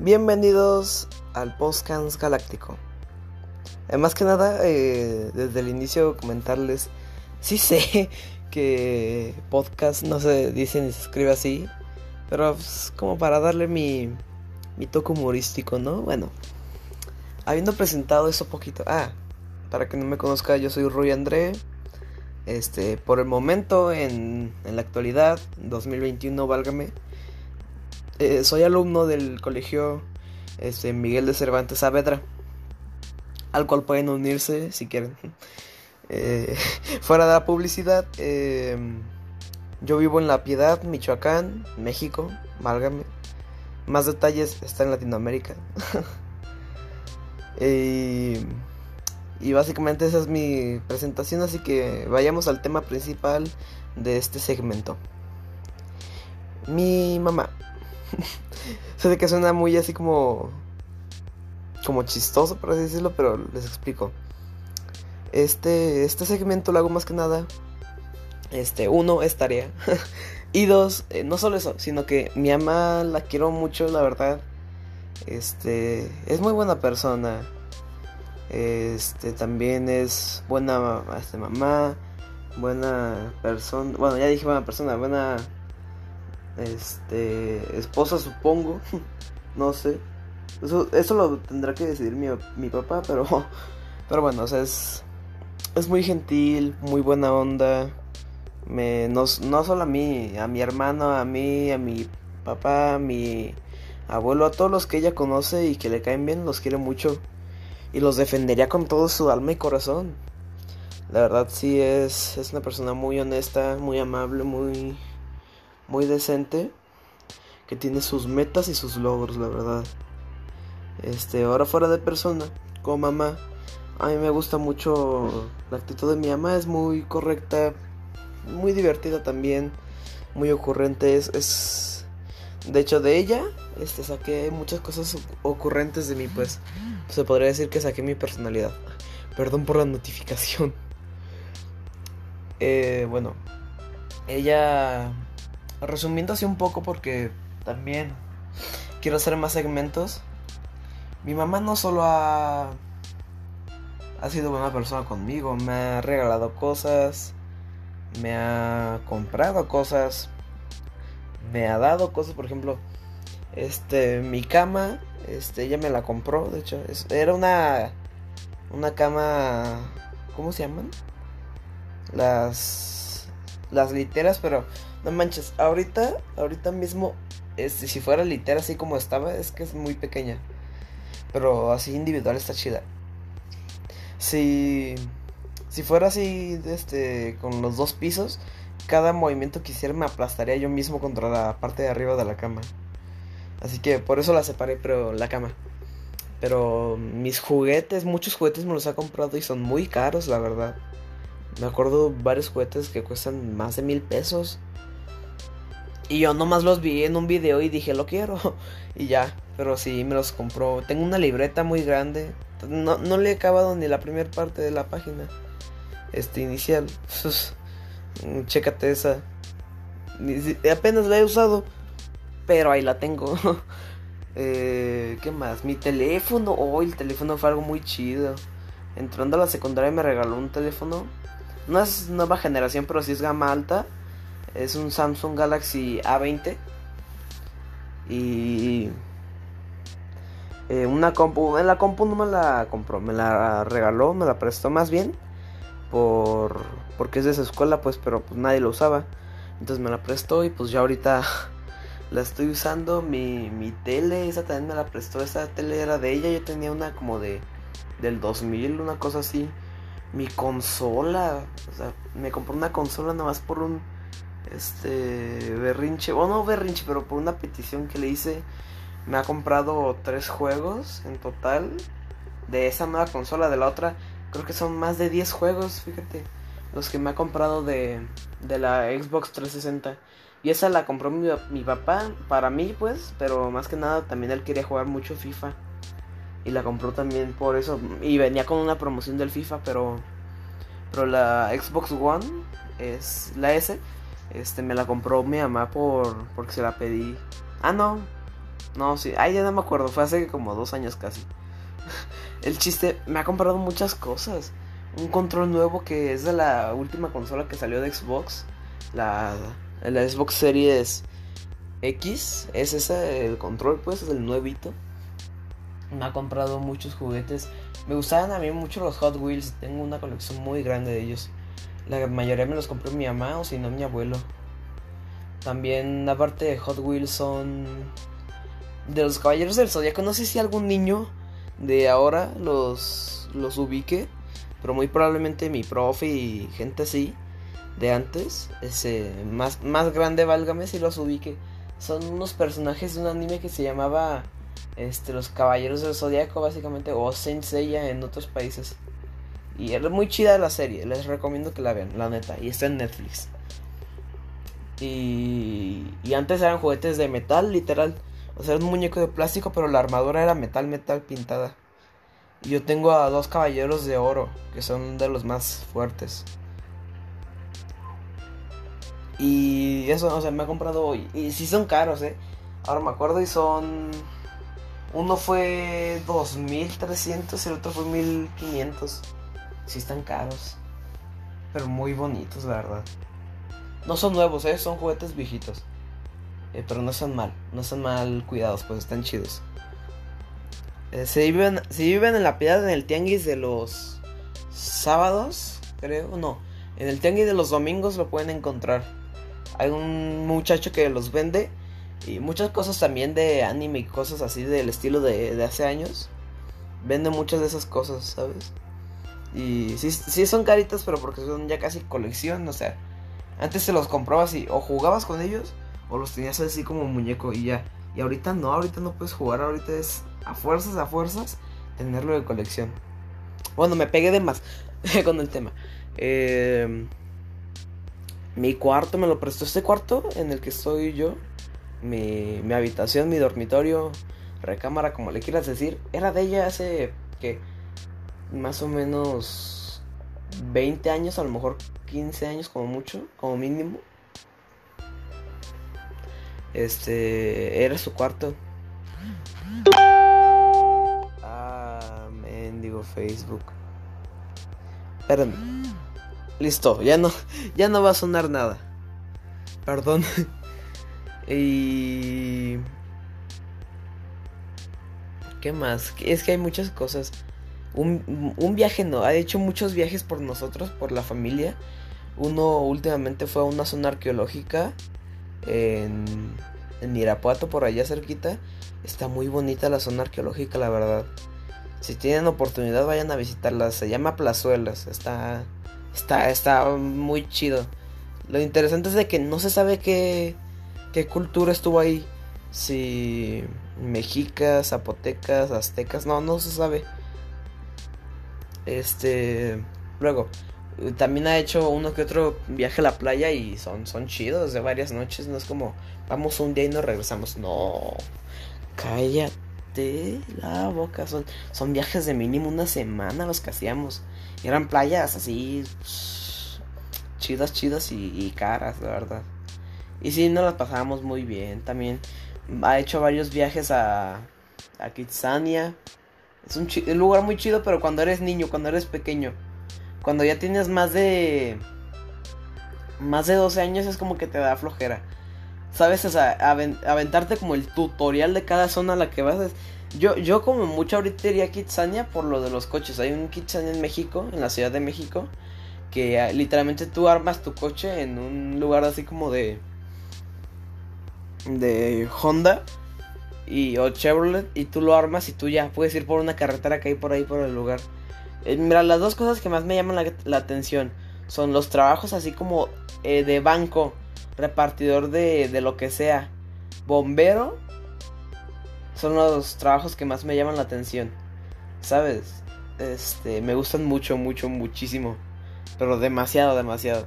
Bienvenidos al Postcans Galáctico. Eh, más que nada, eh, desde el inicio comentarles, sí sé que podcast no se dice ni se escribe así, pero es como para darle mi, mi toque humorístico, ¿no? Bueno, habiendo presentado eso poquito, ah, para que no me conozca, yo soy Rui André. Este, por el momento, en, en la actualidad, 2021, válgame, eh, soy alumno del colegio este, Miguel de Cervantes Saavedra, al cual pueden unirse si quieren. Eh, fuera de la publicidad, eh, yo vivo en La Piedad, Michoacán, México, válgame. Más detalles está en Latinoamérica. y, y básicamente esa es mi presentación, así que vayamos al tema principal de este segmento. Mi mamá. sé que suena muy así como. como chistoso, por así decirlo, pero les explico. Este, este segmento lo hago más que nada. Este, uno, es tarea. y dos, eh, no solo eso, sino que mi mamá la quiero mucho, la verdad. Este, es muy buena persona. Este, también es buena este, mamá, buena persona. Bueno, ya dije buena persona, buena este, esposa supongo, no sé. Eso, eso lo tendrá que decidir mi, mi papá, pero, pero bueno, o sea, es, es muy gentil, muy buena onda. Me, no, no solo a mí, a mi hermano, a mí, a mi papá, a mi abuelo, a todos los que ella conoce y que le caen bien, los quiere mucho. Y los defendería con todo su alma y corazón. La verdad sí es, es una persona muy honesta, muy amable, muy, muy decente, que tiene sus metas y sus logros, la verdad. Este, ahora fuera de persona, como mamá, a mí me gusta mucho la actitud de mi mamá, es muy correcta, muy divertida también, muy ocurrente, es, es de hecho de ella, este saqué muchas cosas ocurrentes de mí, pues se podría decir que saqué mi personalidad. Perdón por la notificación. Eh, bueno, ella resumiendo así un poco porque también quiero hacer más segmentos. Mi mamá no solo ha ha sido buena persona conmigo, me ha regalado cosas, me ha comprado cosas, me ha dado cosas, por ejemplo, este mi cama, este ella me la compró, de hecho, era una una cama ¿cómo se llaman? Las las literas, pero no manches, ahorita, ahorita mismo, este, si fuera litera así como estaba, es que es muy pequeña. Pero así individual está chida. Si, si fuera así, este, con los dos pisos, cada movimiento que hiciera me aplastaría yo mismo contra la parte de arriba de la cama. Así que por eso la separé, pero la cama. Pero mis juguetes, muchos juguetes me los ha comprado y son muy caros, la verdad. Me acuerdo varios juguetes que cuestan más de mil pesos. Y yo nomás los vi en un video y dije, lo quiero. Y ya, pero sí, me los compró. Tengo una libreta muy grande. No, no le he acabado ni la primera parte de la página. Este, inicial. Chécate esa. Apenas la he usado. Pero ahí la tengo. eh, ¿Qué más? Mi teléfono. Oh, el teléfono fue algo muy chido. Entrando a la secundaria me regaló un teléfono. No es nueva generación, pero sí es gama alta es un Samsung Galaxy A20. Y eh, una compu, en la compu no me la compró, me la regaló, me la prestó más bien. Por, porque es de esa escuela, pues, pero pues nadie lo usaba. Entonces me la prestó y pues ya ahorita la estoy usando. Mi, mi tele, esa también me la prestó. Esa tele era de ella. Yo tenía una como de del 2000, una cosa así. Mi consola, o sea, me compró una consola nada más por un este berrinche, o no berrinche, pero por una petición que le hice, me ha comprado tres juegos en total de esa nueva consola, de la otra, creo que son más de 10 juegos, fíjate, los que me ha comprado de, de la Xbox 360. Y esa la compró mi, mi papá, para mí pues, pero más que nada también él quería jugar mucho FIFA. Y la compró también por eso. Y venía con una promoción del FIFA, pero. Pero la Xbox One es la S este, me la compró mi mamá por porque se la pedí. Ah, no. No, sí. Ay, ya no me acuerdo. Fue hace como dos años casi. El chiste, me ha comprado muchas cosas. Un control nuevo que es de la última consola que salió de Xbox. La, la Xbox Series X. Es ese el control, pues, es el nuevito. Me ha comprado muchos juguetes. Me gustaban a mí mucho los Hot Wheels. Tengo una colección muy grande de ellos. La mayoría me los compró mi mamá o si no mi abuelo. También, aparte de Hot Wheels, son de los Caballeros del Zodíaco. No sé si algún niño de ahora los, los ubique. Pero muy probablemente mi profe y gente así de antes. Ese, más, más grande, válgame si los ubique. Son unos personajes de un anime que se llamaba este, Los Caballeros del Zodíaco, básicamente. O Saint en otros países. Y es muy chida la serie, les recomiendo que la vean, la neta. Y está en Netflix. Y, y antes eran juguetes de metal, literal. O sea, era un muñeco de plástico, pero la armadura era metal, metal pintada. Y yo tengo a dos caballeros de oro, que son de los más fuertes. Y eso, o sea, me ha comprado. Y, y sí son caros, eh. Ahora me acuerdo y son. Uno fue 2300 y el otro fue 1500 sí están caros. Pero muy bonitos, la verdad. No son nuevos, ¿eh? son juguetes viejitos. Eh, pero no son mal, no son mal cuidados, pues están chidos. Eh, se, viven, se viven en la piedad en el tianguis de los sábados, creo, no. En el tianguis de los domingos lo pueden encontrar. Hay un muchacho que los vende y muchas cosas también de anime y cosas así del estilo de, de hace años. Vende muchas de esas cosas, ¿sabes? Y sí, sí son caritas, pero porque son ya casi colección, o sea, antes se los comprabas y o jugabas con ellos o los tenías así como muñeco y ya. Y ahorita no, ahorita no puedes jugar, ahorita es a fuerzas, a fuerzas tenerlo de colección. Bueno, me pegué de más con el tema. Em, mi cuarto me lo prestó este cuarto en el que estoy yo. Mi, mi habitación, mi dormitorio, recámara, como le quieras decir. Era de ella hace que más o menos 20 años, a lo mejor 15 años como mucho, como mínimo. Este, era su cuarto. Ah, mendigo Facebook. Espérame. Listo, ya no, ya no va a sonar nada. Perdón. y... ¿Qué más? Es que hay muchas cosas un, viaje no, ha hecho muchos viajes por nosotros, por la familia. Uno últimamente fue a una zona arqueológica en, en Irapuato, por allá cerquita. Está muy bonita la zona arqueológica, la verdad. Si tienen oportunidad, vayan a visitarla. Se llama Plazuelas. Está, está, está muy chido. Lo interesante es de que no se sabe qué, qué cultura estuvo ahí. Si mexicas, zapotecas, aztecas, no, no se sabe. Este. Luego, también ha hecho uno que otro viaje a la playa y son, son chidos de varias noches. No es como vamos un día y nos regresamos. No. Cállate la boca. Son, son viajes de mínimo una semana los que hacíamos. Eran playas así. chidas, chidas y, caras, la verdad. Y sí, nos las pasábamos muy bien. También ha hecho varios viajes a, a Kitsania. Es un, lugar muy chido, pero cuando eres niño, cuando eres pequeño. Cuando ya tienes más de... Más de 12 años es como que te da flojera. ¿Sabes? O aventarte como el tutorial de cada zona a la que vas. Yo, yo como mucho ahorita iría a Kitsania por lo de los coches. Hay un Kitsania en México, en la Ciudad de México. Que ah, literalmente tú armas tu coche en un lugar así como de... De Honda y, o Chevrolet y tú lo armas y tú ya puedes ir por una carretera que hay por ahí por el lugar. Eh, mira, las dos cosas que más me llaman la, atención son los trabajos así como eh, de banco, repartidor de, de lo que sea, bombero. Son los trabajos que más me llaman la atención. ¿Sabes? Este, me gustan mucho, mucho, muchísimo. Pero demasiado, demasiado.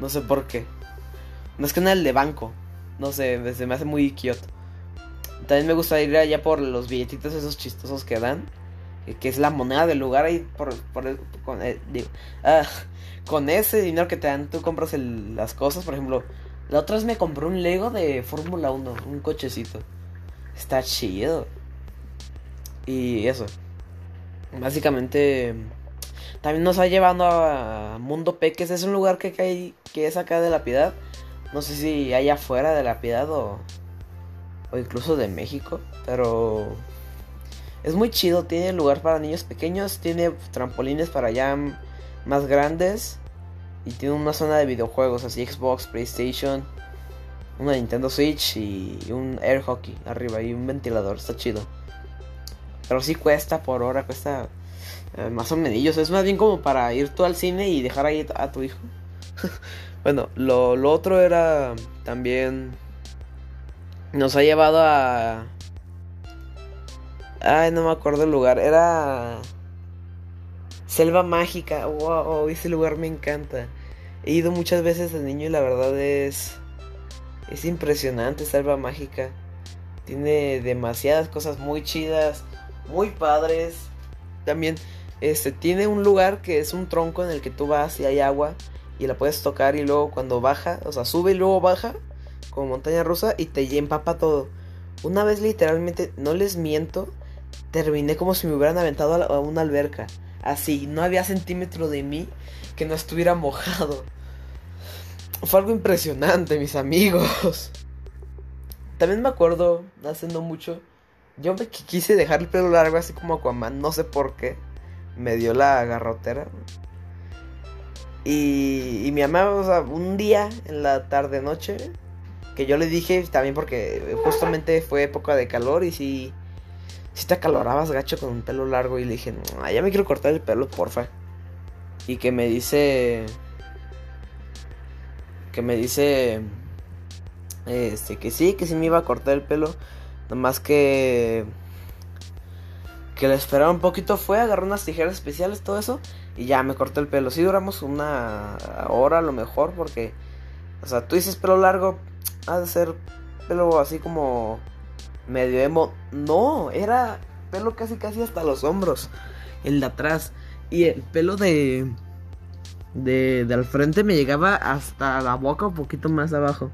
No sé por qué. Es que nada el de banco. No sé, se me hace muy quieto. También me gusta ir allá por los billetitos esos chistosos que dan. Que es la moneda del lugar ahí por, con, eh, ah, con, ese dinero que te dan tú compras las cosas. Por ejemplo, la otra vez me compré un Lego de Fórmula 1, un cochecito. Está chido. Y eso. Básicamente. También nos ha llevado a Mundo Peques. Es un lugar que, hay, que es acá de la piedad. No sé si hay afuera de la piedad o, incluso de México. Pero es muy chido. Tiene lugar para niños pequeños. Tiene trampolines para ya más grandes. Y tiene una zona de videojuegos, así Xbox, PlayStation, una Nintendo Switch y un air hockey arriba y un ventilador. Está chido. Pero sí cuesta por hora, cuesta eh, más o menos. Es más bien como para ir tú al cine y dejar ahí a tu hijo. bueno, lo otro era también... Nos ha llevado a... Ay, no me acuerdo el lugar. Era... Selva Mágica. Wow, ese lugar me encanta. He ido muchas veces de niño y la verdad es. Es impresionante, Selva Mágica. Tiene demasiadas cosas muy chidas, muy padres. También este tiene un lugar que es un tronco en el que tú vas y hay agua y la puedes tocar y luego cuando baja, o sea, sube y luego baja como montaña rusa y te empapa todo. Una vez literalmente, no les miento, terminé como si me hubieran aventado a una alberca. Así, no había centímetro de mí que no estuviera mojado. Fue algo impresionante, mis amigos. También me acuerdo, hace no mucho, yo me quise dejar el pelo largo así como Aquaman, no sé por qué. Me dio la garrotera. Y, y mi mamá, o sea, un día en la tarde noche, que yo le dije también porque justamente fue época de calor y si si te acalorabas gacho con un pelo largo y le dije, no, ya me quiero cortar el pelo, porfa. Y que me dice... Que me dice... Este, que sí, que sí me iba a cortar el pelo. Nomás que... Que le esperaba un poquito fue, agarró unas tijeras especiales, todo eso. Y ya me corté el pelo. Sí duramos una hora a lo mejor porque... O sea, tú dices pelo largo, ha de ser pelo así como medio emo. No, era pelo casi casi hasta los hombros. El de atrás. Y el pelo de. De, de al frente me llegaba hasta la boca un poquito más abajo.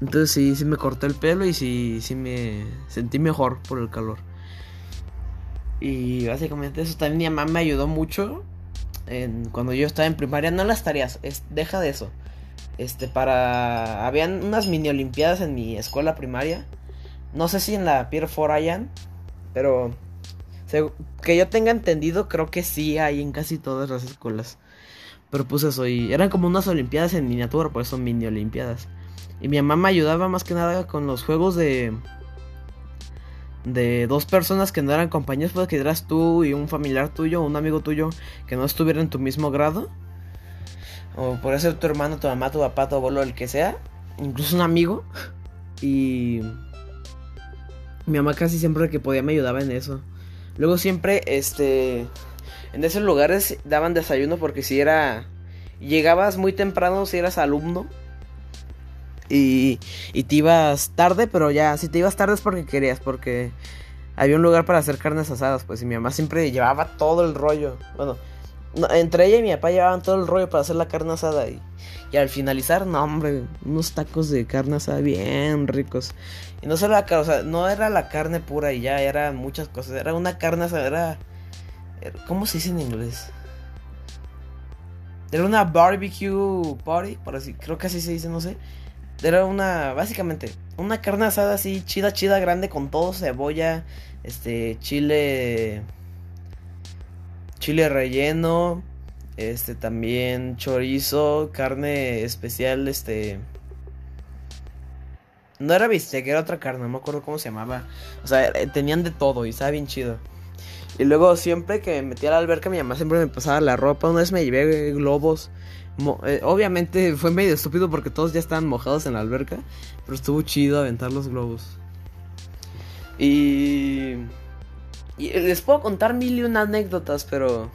Entonces sí, sí me corté el pelo y sí, sí me sentí mejor por el calor. Y básicamente eso también mi mamá me ayudó mucho en, cuando yo estaba en primaria. No las tareas, deja de eso. Este, para... Habían unas mini olimpiadas en mi escuela primaria. No sé si en la Pier 4 hayan, pero que yo tenga entendido, creo que sí hay en casi todas las escuelas. Pero pues eso, y eran como unas olimpiadas en miniatura, por eso mini olimpiadas. Y mi mamá me ayudaba más que nada con los juegos de de dos personas que no eran compañeros, pues que eras tú y un familiar tuyo, un amigo tuyo que no estuviera en tu mismo grado. O por ser tu hermano, tu mamá, tu papá, tu abuelo, el que sea. Incluso un amigo. Y mi mamá casi siempre que podía me ayudaba en eso. Luego siempre, este, en esos lugares daban desayuno porque si era, llegabas muy temprano si eras alumno. Y, y te ibas tarde, pero ya, si te ibas tarde es porque querías, porque había un lugar para hacer carnes asadas, pues y mi mamá siempre llevaba todo el rollo. Bueno, entre ella y mi papá llevaban todo el rollo para hacer la carne asada y, y al finalizar, no hombre, unos tacos de carne asada bien ricos. Y no solo la o sea, no era la carne pura y ya, era muchas cosas. Era una carne asada, era, ¿cómo se dice en inglés? Era una barbecue party, por así, creo que así se dice, no sé. Era una, básicamente, una carne asada así chida, chida, grande con todo, cebolla, este, chile chile relleno, este también chorizo, carne especial, este no era bistec, era otra carne, no me acuerdo cómo se llamaba. O sea, eh, tenían de todo y estaba bien chido. Y luego siempre que me metía a la alberca, mi mamá siempre me pasaba la ropa. Una vez me llevé globos. Eh, obviamente fue medio estúpido porque todos ya estaban mojados en la alberca. Pero estuvo chido aventar los globos. Y les puedo contar mil y una anécdotas, pero.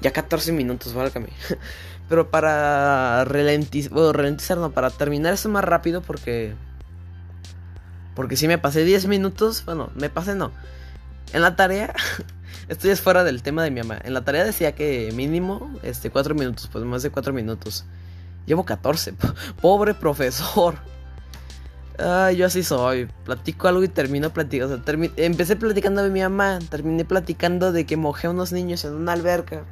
Ya 14 minutos, válgame. Pero para ralentizar, no, para terminar eso más rápido porque... Porque si me pasé 10 minutos, bueno, me pasé no. En la tarea, esto ya es fuera del tema de mi mamá. En la tarea decía que mínimo, este, 4 minutos, pues más de 4 minutos. Llevo 14, pobre profesor. Ah, yo así soy. Platico algo y termino platicando. Sea, empecé platicando de mi mamá. Terminé platicando de que mojé a unos niños en una alberca.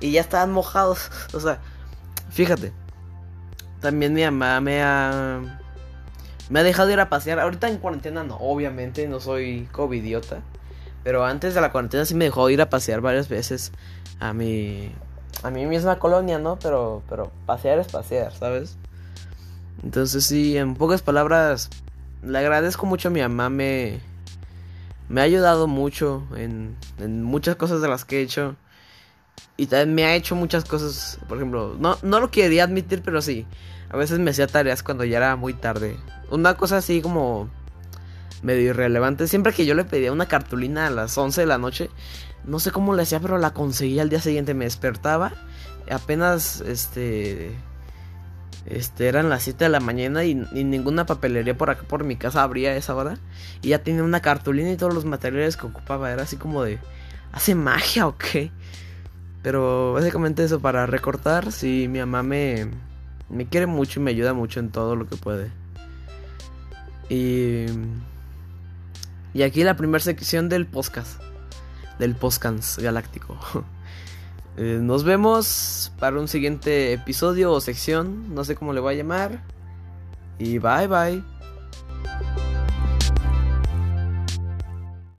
Y ya estaban mojados. O sea, fíjate. También mi mamá me ha. Me ha dejado ir a pasear. Ahorita en cuarentena no, obviamente, no soy covidiota. Pero antes de la cuarentena sí me dejó ir a pasear varias veces a mi. A mi misma colonia, ¿no? Pero, pero pasear es pasear, ¿sabes? Entonces sí, en pocas palabras, le agradezco mucho a mi mamá, me, me ha ayudado mucho en, en muchas cosas de las que he hecho. Y también me ha hecho muchas cosas, por ejemplo, no, no lo quería admitir, pero sí, a veces me hacía tareas cuando ya era muy tarde. Una cosa así como medio irrelevante, siempre que yo le pedía una cartulina a las 11 de la noche, no sé cómo le hacía, pero la conseguía al día siguiente, me despertaba, apenas este este, eran las 7 de la mañana y, ninguna papelería por acá por mi casa abría esa hora. Y ya tenía una cartulina y todos los materiales que ocupaba. Era así como de. ¿Hace magia o qué? Pero básicamente eso, para recortar, sí, mi mamá me, me quiere mucho y me ayuda mucho en todo lo que puede. Y. Y aquí la primera sección del podcast. Del podcast galáctico. Eh, nos vemos para un siguiente episodio o sección, no sé cómo le voy a llamar. Y bye bye.